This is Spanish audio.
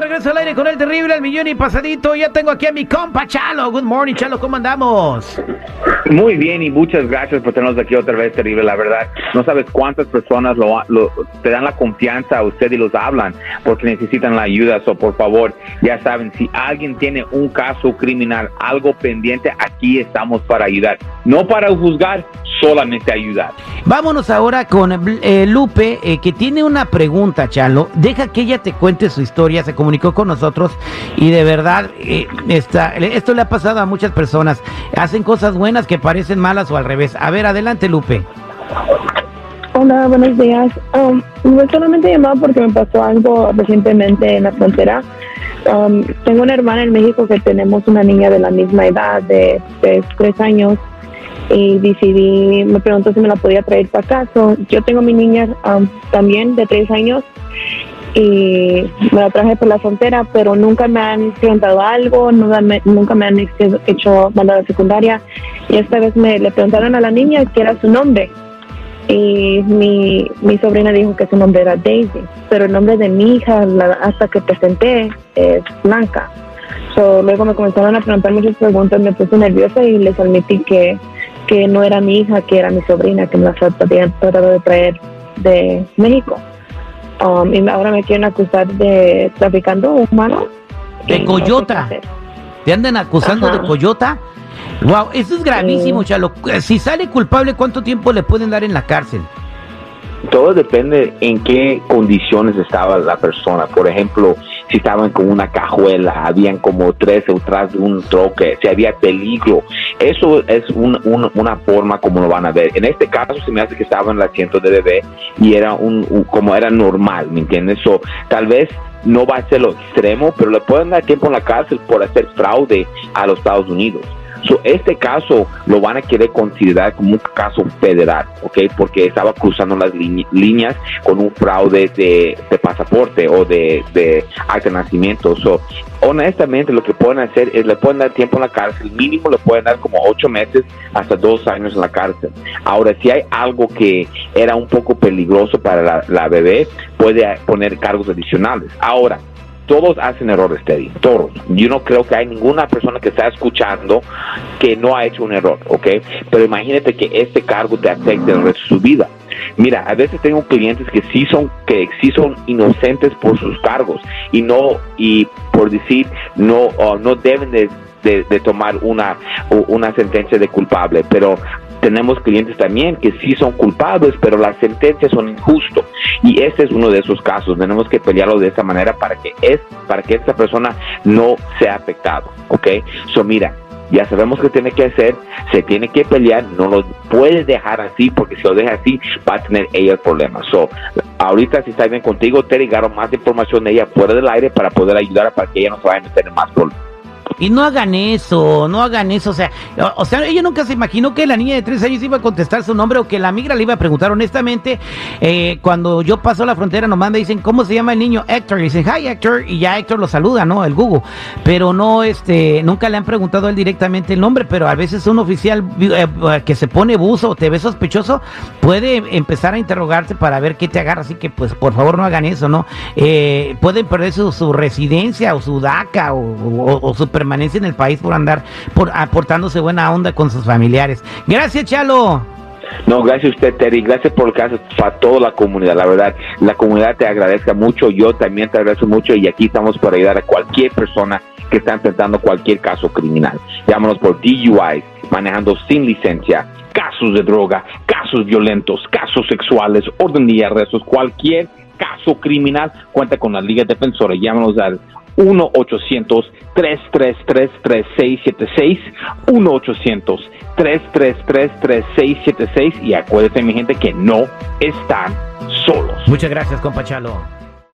Regreso al aire con el terrible, el millón y pasadito. Ya tengo aquí a mi compa Chalo. Good morning, Chalo, ¿cómo andamos? Muy bien y muchas gracias por tenernos aquí otra vez, terrible. La verdad, no sabes cuántas personas lo, lo- te dan la confianza a usted y los hablan porque necesitan la ayuda. So, por favor, ya saben, si alguien tiene un caso criminal, algo pendiente, aquí estamos para ayudar. No para juzgar, solamente ayudar. Vámonos ahora con eh, Lupe, eh, que tiene una pregunta, Chalo. Deja que ella te cuente su historia. Se comunicó con nosotros y de verdad, eh, está, esto le ha pasado a muchas personas. Hacen cosas buenas que parecen malas o al revés. A ver, adelante, Lupe. Hola, buenos días. Um, solamente llamaba porque me pasó algo recientemente en la frontera. Um, tengo una hermana en México que tenemos una niña de la misma edad, de, de tres años, y decidí, me preguntó si me la podía traer para acá. So, yo tengo mi niña um, también de tres años y me la traje por la frontera, pero nunca me han preguntado algo, nunca me, nunca me han hecho- hecho mandada secundaria. Y esta vez me le preguntaron a la niña qué era su nombre y mi, mi sobrina dijo que su nombre era Daisy, pero el nombre de mi hija la- hasta que presenté es Blanca. So, luego me comenzaron a preguntar muchas preguntas, me puse nerviosa y les admití que, que no era mi hija, que era mi sobrina, que me la habían tratado de traer de México. Um, y ahora me quieren acusar de traficando humanos. De Y no sé coyota. ¿Te andan acusando Ajá. de coyota? Wow, eso es gravísimo, Sí. Chalo. Si sale culpable, ¿cuánto tiempo le pueden dar en la cárcel? Todo depende en qué condiciones estaba la persona. Por ejemplo, si estaban con una cajuela, habían como tres detrás de un troque, si había peligro. Eso es un- un- una forma como lo van a ver. En este caso se me hace que estaba en el asiento de bebé y era un, un- como era normal, ¿me entiendes? So, tal vez no va a ser lo extremo, pero le pueden dar tiempo en la cárcel por hacer fraude a los Estados Unidos. So, este caso lo van a querer considerar como un caso federal, ¿ok? Porque estaba cruzando las lí- líneas con un fraude de, de pasaporte o de, de acta de nacimiento. So, honestamente, lo que pueden hacer es le pueden dar tiempo en la cárcel, mínimo le pueden dar como ocho meses hasta dos años en la cárcel. Ahora, si hay algo que era un poco peligroso para la, la bebé, puede poner cargos adicionales. Ahora, todos hacen errores, Teddy, todos. Yo no creo que hay ninguna persona que está escuchando que no ha hecho un error, ¿ok? Pero imagínate que este cargo te afecte el resto de su vida. Mira, a veces tengo clientes que sí son que sí son inocentes por sus cargos y no y por decir no oh, no deben de, de- de tomar una una sentencia de culpable, pero tenemos clientes también que sí son culpables, pero las sentencias son injustas. Y este es uno de esos casos. Tenemos que pelearlo de esta manera para que es para que esta persona no sea afectado, ¿ok? So mira, ya sabemos qué tiene que hacer, se tiene que pelear, no lo puedes dejar así porque si lo deja así va a tener ella el problema. So, ahorita si está bien contigo, te llegaron más información de ella fuera del aire para poder ayudar para que ella no se vaya a meter en más problemas. Y no hagan eso, no hagan eso. O sea, o, sea, ella nunca se imaginó que la niña de tres años iba a contestar su nombre o que la migra le iba a preguntar. Honestamente, eh, cuando yo paso la frontera, nomás me dicen, ¿cómo se llama el niño? Héctor. Y dicen, hi Héctor. Y ya Héctor lo saluda, ¿no? El Google. Pero no, este, nunca le han preguntado a él directamente el nombre. Pero a veces un oficial eh, eh, que se pone buzo o te ve sospechoso puede empezar a interrogarte para ver qué te agarra. Así que, pues, por favor, no hagan eso, ¿no? Pueden perder su, su residencia o su DACA o, o- o permanencia en el país por andar por aportándose buena onda con sus familiares. Gracias, Chalo. No, gracias a usted, Terry. Gracias por el caso para toda la comunidad. La verdad, la comunidad te agradezca mucho. Yo también te agradezco mucho. Y aquí estamos para ayudar a cualquier persona que está enfrentando cualquier caso criminal. Llámanos por DUIs, manejando sin licencia, casos de droga, casos violentos, casos sexuales, orden de arrestos, cualquier caso criminal. Cuenta con la Liga Defensora. Llámanos al 1-800-333-3676. 1-800-333-3676. Y acuérdense, mi gente, que no están solos. Muchas gracias, compa Chalo.